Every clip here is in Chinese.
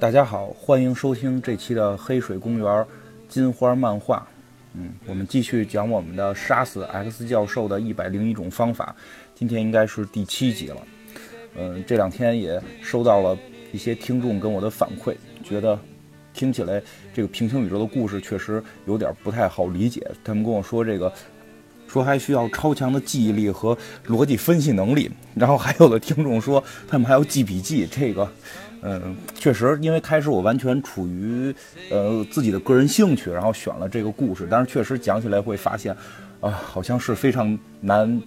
大家好，欢迎收听这期的《黑水公园金花漫画》。嗯，我们继续讲我们的杀死 X 教授的一百零一种方法。今天应该是第七集了。嗯，这两天也收到了一些听众跟我的反馈，觉得听起来这个平行宇宙的故事确实有点不太好理解。他们跟我说这个，说还需要超强的记忆力和逻辑分析能力。然后还有的听众说他们还要记笔记，这个。嗯，确实，因为开始我完全处于呃自己的个人兴趣，然后选了这个故事，但是确实讲起来会发现，啊，好像是非常难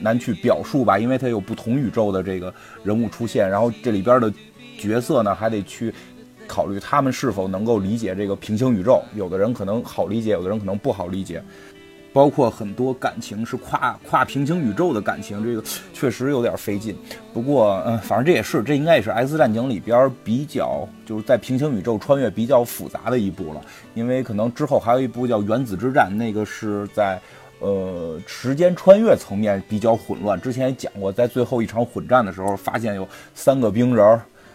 难去表述吧，因为它有不同宇宙的这个人物出现，然后这里边的角色呢还得去考虑他们是否能够理解这个平行宇宙，有的人可能好理解，有的人可能不好理解。包括很多感情是跨跨平行宇宙的感情，这个 确实有点费劲。不过，嗯，反正这也是，这应该也是《X 战警》里边比较就是在平行宇宙穿越比较复杂的一部了。因为可能之后还有一部叫《原子之战》，那个是在呃时间穿越层面比较混乱。之前也讲过，在最后一场混战的时候，发现有三个冰人，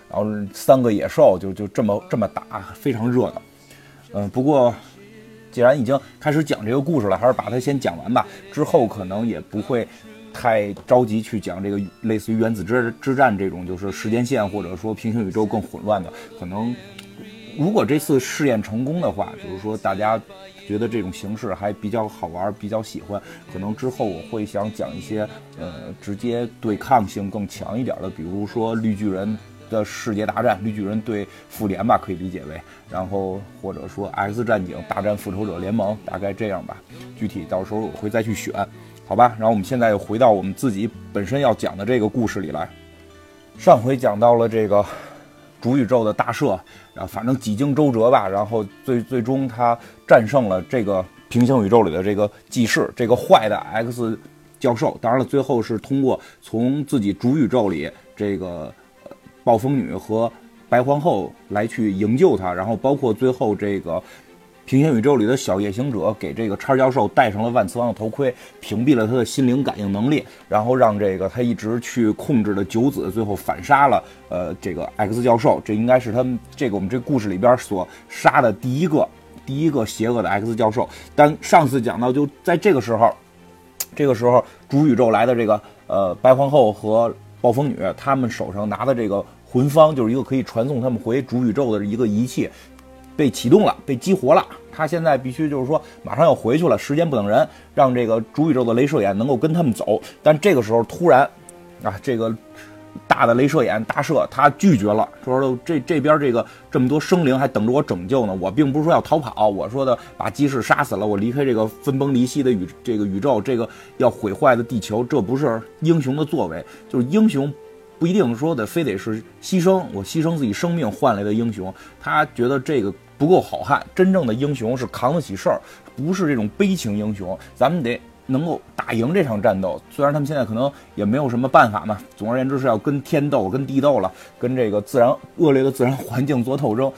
然后三个野兽，就就这么这么打，非常热闹。嗯，不过。既然已经开始讲这个故事了，还是把它先讲完吧。之后可能也不会太着急去讲这个类似于原子之之战这种，就是时间线或者说平行宇宙更混乱的。可能如果这次试验成功的话，就是说大家觉得这种形式还比较好玩，比较喜欢，可能之后我会想讲一些呃直接对抗性更强一点的，比如说绿巨人。的世界大战，绿巨人对复联吧，可以理解为，然后或者说 X 战警大战复仇者联盟，大概这样吧。具体到时候我会再去选，好吧。然后我们现在又回到我们自己本身要讲的这个故事里来。上回讲到了这个主宇宙的大赦，然后反正几经周折吧，然后最最终他战胜了这个平行宇宙里的这个记事，这个坏的 X 教授。当然了，最后是通过从自己主宇宙里这个。暴风女和白皇后来去营救他，然后包括最后这个平行宇宙里的小夜行者给这个叉教授戴上了万磁王的头盔，屏蔽了他的心灵感应能力，然后让这个他一直去控制的九子最后反杀了呃这个 X 教授，这应该是他们这个我们这故事里边所杀的第一个第一个邪恶的 X 教授。但上次讲到就在这个时候，这个时候主宇宙来的这个呃白皇后和暴风女他们手上拿的这个。魂方就是一个可以传送他们回主宇宙的一个仪器，被启动了，被激活了。他现在必须就是说马上要回去了，时间不等人，让这个主宇宙的镭射眼能够跟他们走。但这个时候突然，啊，这个大的镭射眼大射他拒绝了，说这这边这个这么多生灵还等着我拯救呢。我并不是说要逃跑，我说的把基士杀死了，我离开这个分崩离析的宇这个宇宙，这个要毁坏的地球，这不是英雄的作为，就是英雄。不一定说的非得是牺牲，我牺牲自己生命换来的英雄，他觉得这个不够好汉。真正的英雄是扛得起事儿，不是这种悲情英雄。咱们得能够打赢这场战斗。虽然他们现在可能也没有什么办法嘛，总而言之是要跟天斗、跟地斗了，跟这个自然恶劣的自然环境做斗争。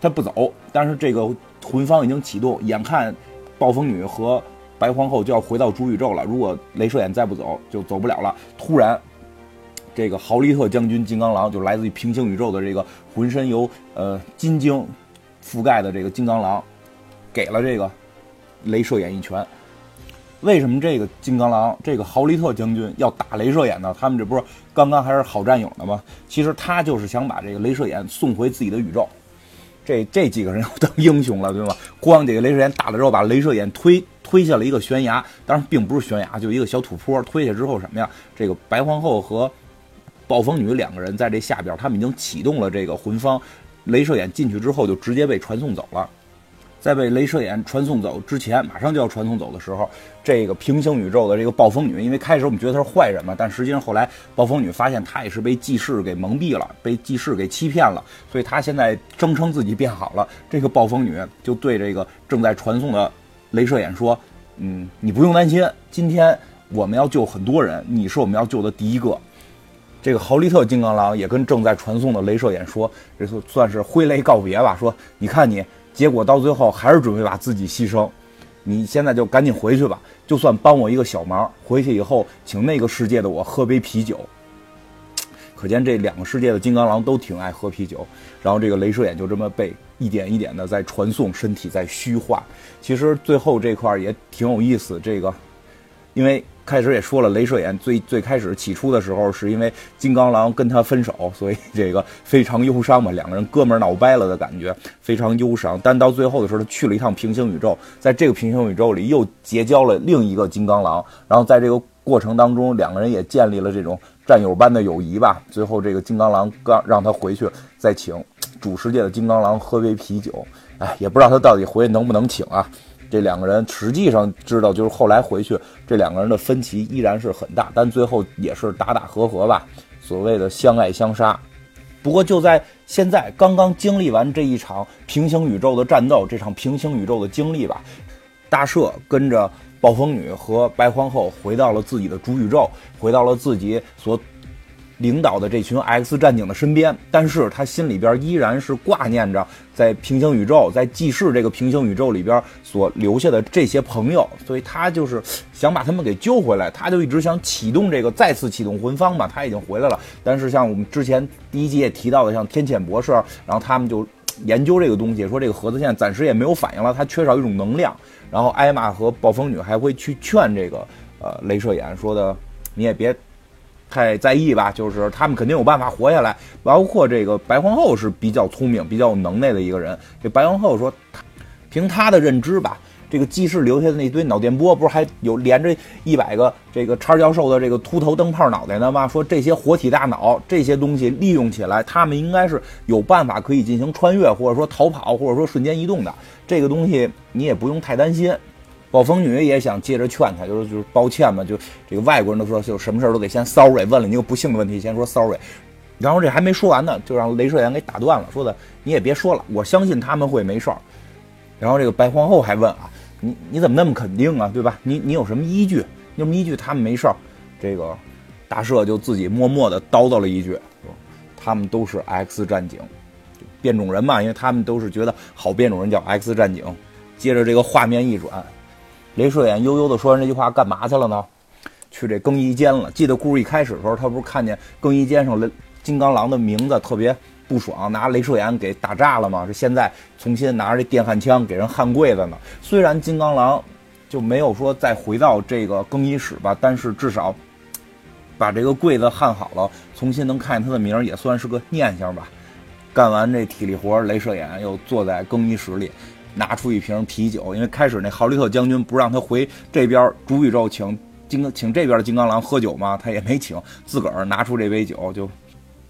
他不走，但是这个魂方已经启动，眼看暴风女和白皇后就要回到主宇宙了。如果镭射眼再不走，就走不了了。突然。这个豪利特将军金刚狼就来自于平行宇宙的这个浑身由呃金晶覆盖的这个金刚狼，给了这个镭射眼一拳。为什么这个金刚狼这个豪利特将军要打镭射眼呢？他们这不是刚刚还是好战友呢吗？其实他就是想把这个镭射眼送回自己的宇宙。这这几个人要当英雄了，对吗？咣，这个镭射眼打了之后，把镭射眼推推下了一个悬崖，当然并不是悬崖，就一个小土坡。推下之后什么呀？这个白皇后和暴风女两个人在这下边，他们已经启动了这个魂方，镭射眼进去之后就直接被传送走了。在被镭射眼传送走之前，马上就要传送走的时候，这个平行宇宙的这个暴风女，因为开始我们觉得她是坏人嘛，但实际上后来暴风女发现她也是被记事给蒙蔽了，被记事给欺骗了，所以她现在声称自己变好了。这个暴风女就对这个正在传送的镭射眼说：“嗯，你不用担心，今天我们要救很多人，你是我们要救的第一个。”这个豪利特金刚狼也跟正在传送的镭射眼说：“这算算是挥泪告别吧。说你看你，结果到最后还是准备把自己牺牲。你现在就赶紧回去吧，就算帮我一个小忙。回去以后，请那个世界的我喝杯啤酒。”可见这两个世界的金刚狼都挺爱喝啤酒。然后这个镭射眼就这么被一点一点的在传送，身体在虚化。其实最后这块也挺有意思，这个因为。开始也说了，镭射眼最最开始起初的时候，是因为金刚狼跟他分手，所以这个非常忧伤嘛，两个人哥们儿闹掰了的感觉，非常忧伤。但到最后的时候，他去了一趟平行宇宙，在这个平行宇宙里又结交了另一个金刚狼，然后在这个过程当中，两个人也建立了这种战友般的友谊吧。最后这个金刚狼刚让他回去再请主世界的金刚狼喝杯啤酒，哎，也不知道他到底回去能不能请啊。这两个人实际上知道，就是后来回去，这两个人的分歧依然是很大，但最后也是打打和和吧，所谓的相爱相杀。不过就在现在，刚刚经历完这一场平行宇宙的战斗，这场平行宇宙的经历吧，大赦跟着暴风女和白皇后回到了自己的主宇宙，回到了自己所。领导的这群 X 战警的身边，但是他心里边依然是挂念着在平行宇宙，在记事这个平行宇宙里边所留下的这些朋友，所以他就是想把他们给救回来，他就一直想启动这个再次启动魂方嘛，他已经回来了，但是像我们之前第一集也提到的，像天谴博士，然后他们就研究这个东西，说这个盒子现在暂时也没有反应了，它缺少一种能量，然后艾玛和暴风女还会去劝这个呃镭射眼说的，你也别。太在意吧，就是他们肯定有办法活下来。包括这个白皇后是比较聪明、比较有能耐的一个人。这白皇后说，凭她的认知吧，这个记事留下的那堆脑电波，不是还有连着一百个这个叉教授的这个秃头灯泡脑袋呢吗？说这些活体大脑这些东西利用起来，他们应该是有办法可以进行穿越，或者说逃跑，或者说瞬间移动的。这个东西你也不用太担心。暴风女也想接着劝他，就是就是抱歉嘛，就这个外国人都说，就什么事儿都得先 sorry，问了你个不幸的问题，先说 sorry，然后这还没说完呢，就让镭射眼给打断了，说的你也别说了，我相信他们会没事儿。然后这个白皇后还问啊，你你怎么那么肯定啊，对吧？你你有什么依据？有什么依据他们没事儿？这个大赦就自己默默的叨叨了一句，说他们都是 X 战警，变种人嘛，因为他们都是觉得好变种人叫 X 战警。接着这个画面一转。镭射眼悠悠地说完这句话，干嘛去了呢？去这更衣间了。记得故事一开始的时候，他不是看见更衣间上雷金刚狼的名字，特别不爽，拿镭射眼给打炸了吗？是现在重新拿着这电焊枪给人焊柜子呢。虽然金刚狼就没有说再回到这个更衣室吧，但是至少把这个柜子焊好了，重新能看见他的名，也算是个念想吧。干完这体力活，镭射眼又坐在更衣室里。拿出一瓶啤酒，因为开始那豪利特将军不让他回这边主宇宙请金请这边的金刚狼喝酒吗？他也没请，自个儿拿出这杯酒，就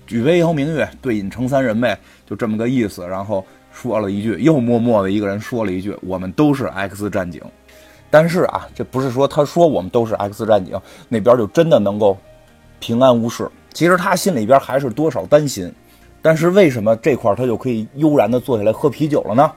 举杯邀明月，对饮成三人呗，就这么个意思。然后说了一句，又默默的一个人说了一句：“我们都是 X 战警。”但是啊，这不是说他说我们都是 X 战警，那边就真的能够平安无事。其实他心里边还是多少担心。但是为什么这块他就可以悠然的坐下来喝啤酒了呢？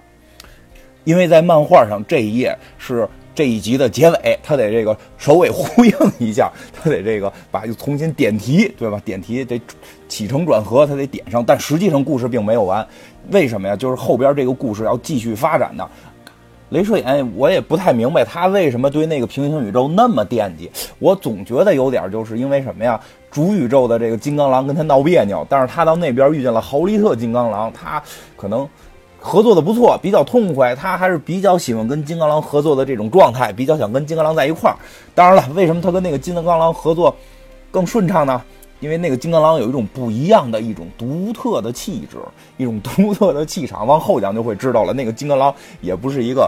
因为在漫画上这一页是这一集的结尾，他得这个首尾呼应一下，他得这个把又重新点题，对吧？点题得起承转合，他得点上。但实际上故事并没有完，为什么呀？就是后边这个故事要继续发展的。镭射眼我也不太明白他为什么对那个平行宇宙那么惦记。我总觉得有点就是因为什么呀？主宇宙的这个金刚狼跟他闹别扭，但是他到那边遇见了豪利特金刚狼，他可能。合作的不错，比较痛快。他还是比较喜欢跟金刚狼合作的这种状态，比较想跟金刚狼在一块儿。当然了，为什么他跟那个金刚狼合作更顺畅呢？因为那个金刚狼有一种不一样的一种独特的气质，一种独特的气场。往后讲就会知道了。那个金刚狼也不是一个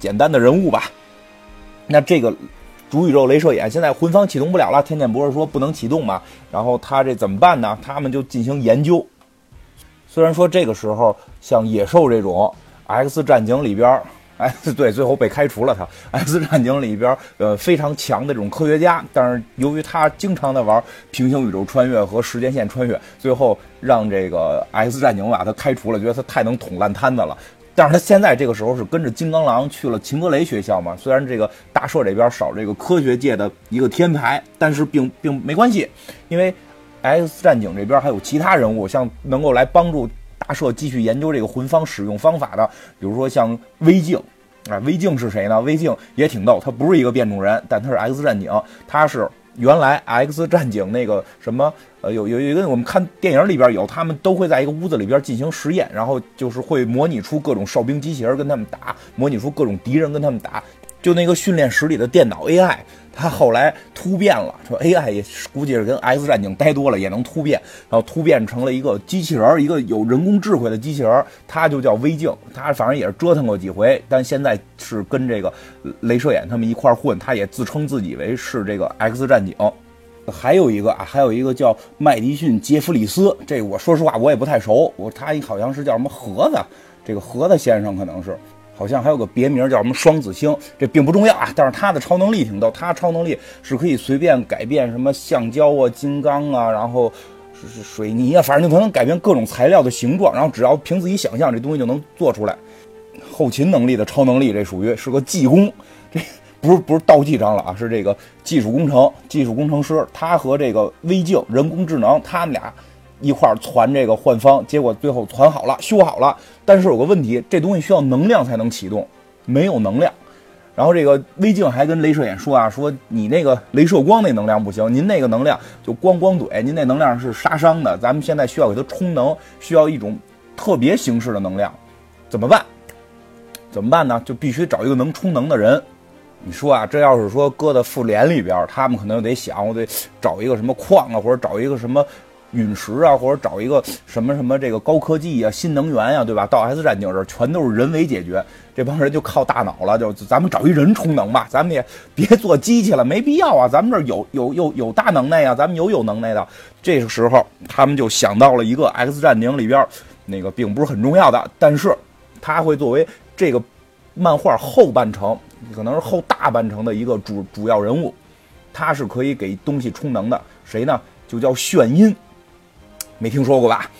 简单的人物吧？那这个主宇宙镭射眼现在魂方启动不了了，天剑不是说不能启动嘛。然后他这怎么办呢？他们就进行研究。虽然说这个时候像野兽这种 X 战警里边 哎对最后被开除了他 X 战警里边呃非常强的这种科学家，但是由于他经常的玩平行宇宙穿越和时间线穿越，最后让这个 X 战警把他开除了，觉得他太能捅烂摊子了。但是他现在这个时候是跟着金刚狼去了秦格雷学校嘛，虽然这个大社这边少这个科学界的一个天才，但是并并没关系，因为。X 战警这边还有其他人物，像能够来帮助大社继续研究这个魂方使用方法的，比如说像微镜，啊，微镜是谁呢？微镜也挺逗，他不是一个变种人，但他是 X 战警，他是原来 X 战警那个什么，呃，有有一个我们看电影里边有，他们都会在一个屋子里边进行实验，然后就是会模拟出各种哨兵机器人跟他们打，模拟出各种敌人跟他们打。就那个训练室里的电脑 AI，它后来突变了，说 AI 也估计是跟 X 战警待多了也能突变，然后突变成了一个机器人，一个有人工智慧的机器人，他就叫微镜，他反正也是折腾过几回，但现在是跟这个镭射眼他们一块混，他也自称自己为是这个 X 战警。还有一个啊，还有一个叫麦迪逊·杰弗里斯，这我说实话我也不太熟，我他好像是叫什么盒子，这个盒子先生可能是。好像还有个别名叫什么双子星，这并不重要啊。但是他的超能力挺逗，他超能力是可以随便改变什么橡胶啊、金刚啊，然后是是水泥啊，反正就能改变各种材料的形状，然后只要凭自己想象，这东西就能做出来。后勤能力的超能力，这属于是个技工，这不是不是道具长了啊，是这个技术工程、技术工程师。他和这个微镜人工智能，他们俩。一块儿传这个幻方，结果最后传好了，修好了。但是有个问题，这东西需要能量才能启动，没有能量。然后这个微镜还跟镭射眼说啊，说你那个镭射光那能量不行，您那个能量就光光怼，您那能量是杀伤的。咱们现在需要给它充能，需要一种特别形式的能量，怎么办？怎么办呢？就必须找一个能充能的人。你说啊，这要是说搁在复联里边，他们可能得想，我得找一个什么矿啊，或者找一个什么。陨石啊，或者找一个什么什么这个高科技呀、新能源呀，对吧？到 S 战警这儿全都是人为解决，这帮人就靠大脑了。就咱们找一人充能吧，咱们也别做机器了，没必要啊。咱们这儿有 有有有大能耐呀，咱们有有能耐的。这个时候，他们就想到了一个 X 战警里边那个并不是很重要的，但是他会作为这个漫画后半程，可能是后大半程的一个主主要人物，他是可以给东西充能的。谁呢？就叫炫音。没听说过吧？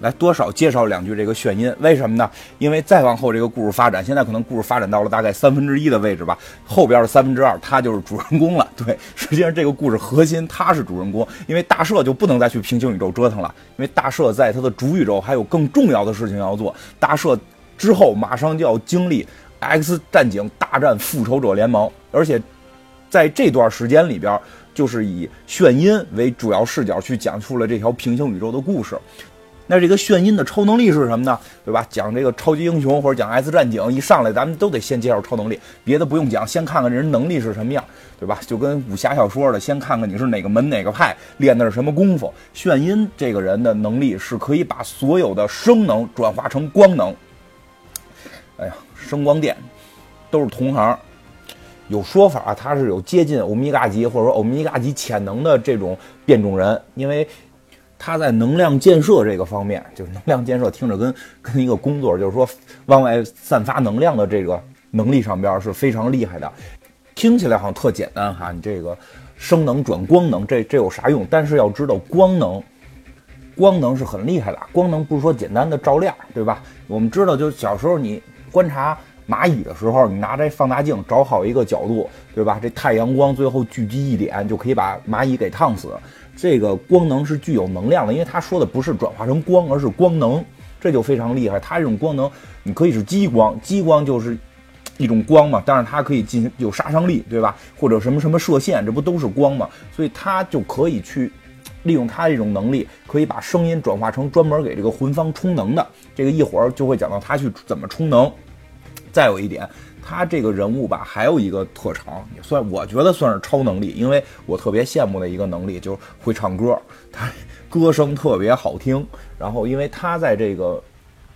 来，多少介绍两句这个炫音，为什么呢？因为再往后这个故事发展，现在可能故事发展到了大概三分之一的位置吧，后边的三分之二他就是主人公了。对，实际上这个故事核心他是主人公，因为大赦就不能再去平行宇宙折腾了，因为大赦在他的主宇宙还有更重要的事情要做。大赦之后马上就要经历 X 战警大战复仇者联盟，而且在这段时间里边。就是以炫音为主要视角去讲述了这条平行宇宙的故事。那这个炫音的超能力是什么呢？对吧？讲这个超级英雄或者讲 S 战警，一上来咱们都得先介绍超能力，别的不用讲，先看看这人能力是什么样，对吧？就跟武侠小说的，先看看你是哪个门哪个派，练的是什么功夫。炫音这个人的能力是可以把所有的声能转化成光能。哎呀，声光电都是同行。有说法，他是有接近欧米伽级或者说欧米伽级潜能的这种变种人，因为他在能量建设这个方面，就是能量建设听着跟跟一个工作，就是说往外散发能量的这个能力上边是非常厉害的。听起来好像特简单哈，你这个声能转光能，这这有啥用？但是要知道光能，光能是很厉害的，光能不是说简单的照亮，对吧？我们知道，就小时候你观察。蚂蚁的时候，你拿这放大镜找好一个角度，对吧？这太阳光最后聚集一点，就可以把蚂蚁给烫死。这个光能是具有能量的，因为他说的不是转化成光，而是光能，这就非常厉害。它这种光能，你可以是激光，激光就是一种光嘛，但是它可以进行有杀伤力，对吧？或者什么什么射线，这不都是光嘛？所以它就可以去利用它这种能力，可以把声音转化成专门给这个魂方充能的。这个一会儿就会讲到他去怎么充能。再有一点，他这个人物吧，还有一个特长，也算我觉得算是超能力，因为我特别羡慕的一个能力就是会唱歌，他歌声特别好听。然后，因为他在这个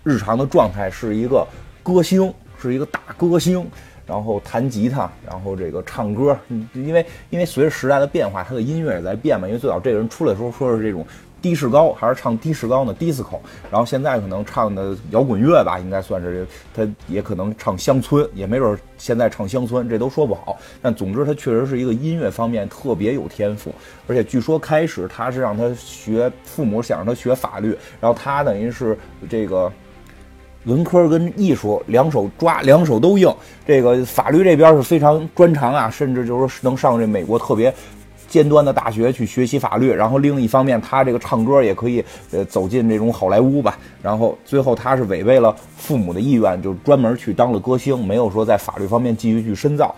日常的状态是一个歌星，是一个大歌星，然后弹吉他，然后这个唱歌。因为因为随着时代的变化，他的音乐也在变嘛。因为最早这个人出来的时候说是这种。低士高还是唱低士高呢？disco，然后现在可能唱的摇滚乐吧，应该算是他也可能唱乡村，也没准现在唱乡村，这都说不好。但总之他确实是一个音乐方面特别有天赋，而且据说开始他是让他学，父母想让他学法律，然后他等于是这个文科跟艺术两手抓，两手都硬。这个法律这边是非常专长啊，甚至就是说能上这美国特别。尖端的大学去学习法律，然后另一方面，他这个唱歌也可以，呃，走进这种好莱坞吧。然后最后他是违背了父母的意愿，就专门去当了歌星，没有说在法律方面继续去深造。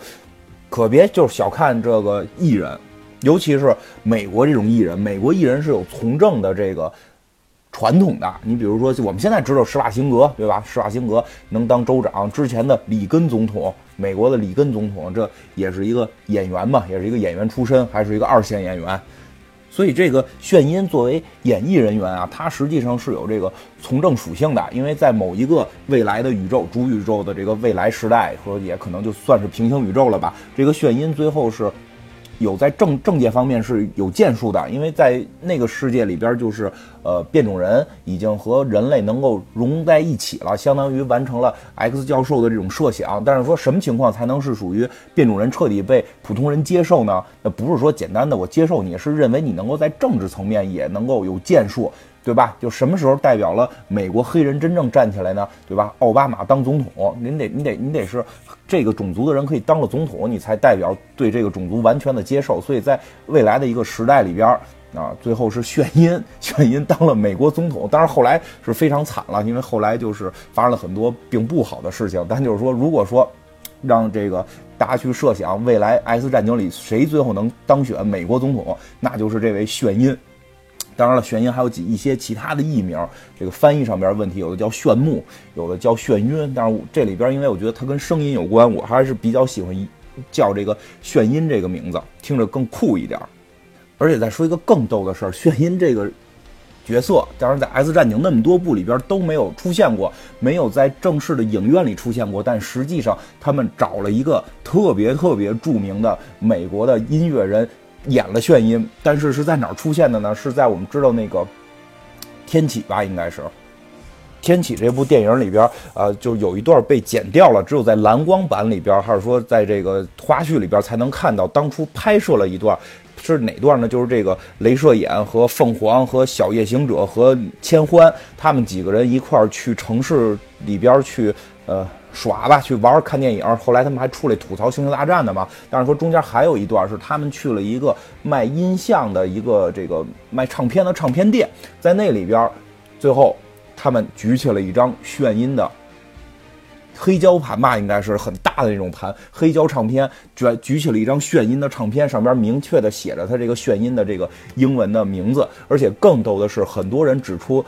可别就是小看这个艺人，尤其是美国这种艺人，美国艺人是有从政的这个传统的。你比如说，我们现在知道施瓦辛格，对吧？施瓦辛格能当州长，之前的里根总统，美国的里根总统，这也是一个演员嘛，也是一个演员出身，还是一个二线演员。所以这个炫音作为演艺人员啊，他实际上是有这个从政属性的，因为在某一个未来的宇宙、主宇宙的这个未来时代，说也可能就算是平行宇宙了吧。这个炫音最后是。有在政政界方面是有建树的，因为在那个世界里边，就是呃变种人已经和人类能够融在一起了，相当于完成了 X 教授的这种设想。但是说什么情况才能是属于变种人彻底被普通人接受呢？那不是说简单的我接受你，是认为你能够在政治层面也能够有建树。对吧？就什么时候代表了美国黑人真正站起来呢？对吧？奥巴马当总统，您得，你得，你得是这个种族的人可以当了总统，你才代表对这个种族完全的接受。所以在未来的一个时代里边啊，最后是炫音，炫音当了美国总统。当然后来是非常惨了，因为后来就是发生了很多并不好的事情。但就是说，如果说让这个大家去设想未来 S 战警里谁最后能当选美国总统，那就是这位炫音。当然了，眩音还有几一些其他的艺名，这个翻译上边问题，有的叫炫目，有的叫眩晕。但是这里边，因为我觉得它跟声音有关，我还是比较喜欢叫这个眩音这个名字，听着更酷一点。而且再说一个更逗的事儿，眩音这个角色，当然在《X 战警》那么多部里边都没有出现过，没有在正式的影院里出现过。但实际上，他们找了一个特别特别著名的美国的音乐人。演了炫音，但是是在哪儿出现的呢？是在我们知道那个《天启》吧，应该是《天启》这部电影里边，呃，就有一段被剪掉了，只有在蓝光版里边，还是说在这个花絮里边才能看到当初拍摄了一段，是哪段呢？就是这个镭射眼和凤凰和小夜行者和千欢他们几个人一块儿去城市里边去，呃。耍吧，去玩看电影。后来他们还出来吐槽《星球大战》的嘛。但是说中间还有一段是他们去了一个卖音像的一个这个卖唱片的唱片店，在那里边，最后他们举起了一张炫音的黑胶盘吧，应该是很大的那种盘，黑胶唱片，举举起了一张炫音的唱片，上边明确的写着他这个炫音的这个英文的名字。而且更逗的是，很多人指出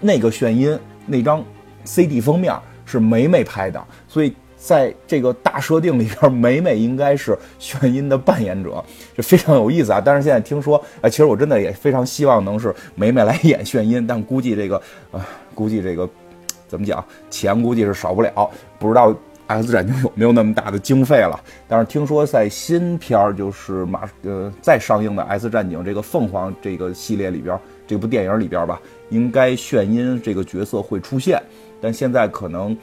那个炫音那张 CD 封面。是梅梅拍的，所以在这个大设定里边，梅梅应该是眩音的扮演者，就非常有意思啊。但是现在听说，哎，其实我真的也非常希望能是梅梅来演眩音，但估计这个，啊，估计这个怎么讲，钱估计是少不了。不知道《X 战警》有没有那么大的经费了？但是听说在新片儿，就是马呃再上映的《X 战警》这个凤凰这个系列里边，这部电影里边吧，应该眩音这个角色会出现。但现在可能，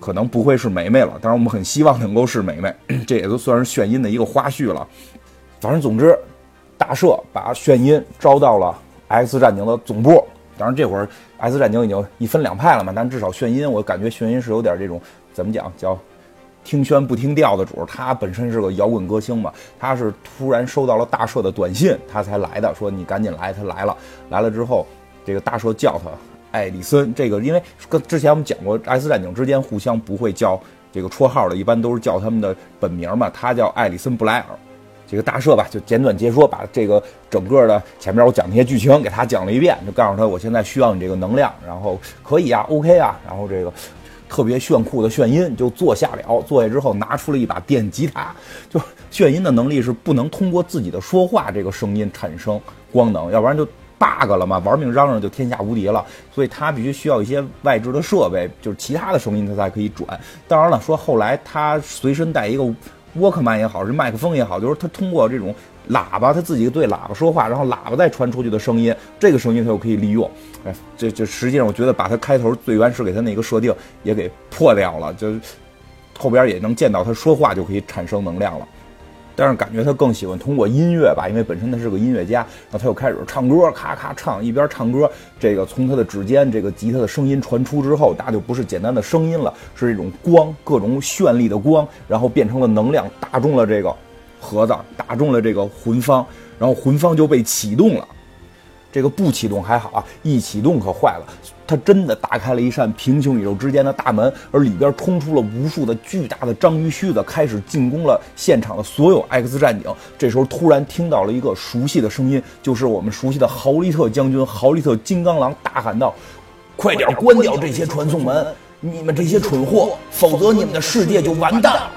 可能不会是梅梅了。当然，我们很希望能够是梅梅，这也都算是炫音的一个花絮了。反正总之，大社把炫音招到了 X 战警的总部。当然，这会儿 X 战警已经一分两派了嘛。但至少炫音，我感觉炫音是有点这种怎么讲，叫听宣不听调的主。他本身是个摇滚歌星嘛，他是突然收到了大社的短信，他才来的。说你赶紧来，他来了。来了之后，这个大社叫他。艾里森，这个因为跟之前我们讲过，X 战警之间互相不会叫这个绰号的，一般都是叫他们的本名嘛。他叫艾里森布莱尔，这个大赦吧，就简短截说，把这个整个的前面我讲那些剧情给他讲了一遍，就告诉他我现在需要你这个能量，然后可以啊，OK 啊，然后这个特别炫酷的炫音就坐下了，坐下之后拿出了一把电吉他，就炫音的能力是不能通过自己的说话这个声音产生光能，要不然就。Bug 了嘛，玩命嚷嚷就天下无敌了，所以他必须需要一些外置的设备，就是其他的声音他才可以转。当然了，说后来他随身带一个沃克曼也好，是麦克风也好，就是他通过这种喇叭，他自己对喇叭说话，然后喇叭再传出去的声音，这个声音他就可以利用。哎，这这实际上我觉得把他开头最原始给他那个设定也给破掉了，就后边也能见到他说话就可以产生能量了。但是感觉他更喜欢通过音乐吧，因为本身他是个音乐家，然后他又开始唱歌，咔咔唱，一边唱歌，这个从他的指尖，这个吉他的声音传出之后，那就不是简单的声音了，是一种光，各种绚丽的光，然后变成了能量，打中了这个盒子，打中了这个魂方，然后魂方就被启动了。这个不启动还好啊，一启动可坏了。它真的打开了一扇平行宇宙之间的大门，而里边冲出了无数的巨大的章鱼须子，开始进攻了现场的所有 X 战警。这时候突然听到了一个熟悉的声音，就是我们熟悉的豪利特将军豪利特金刚狼大喊道：“快点关掉这些传送门，你们这些蠢货，否则你们的世界就完蛋了。”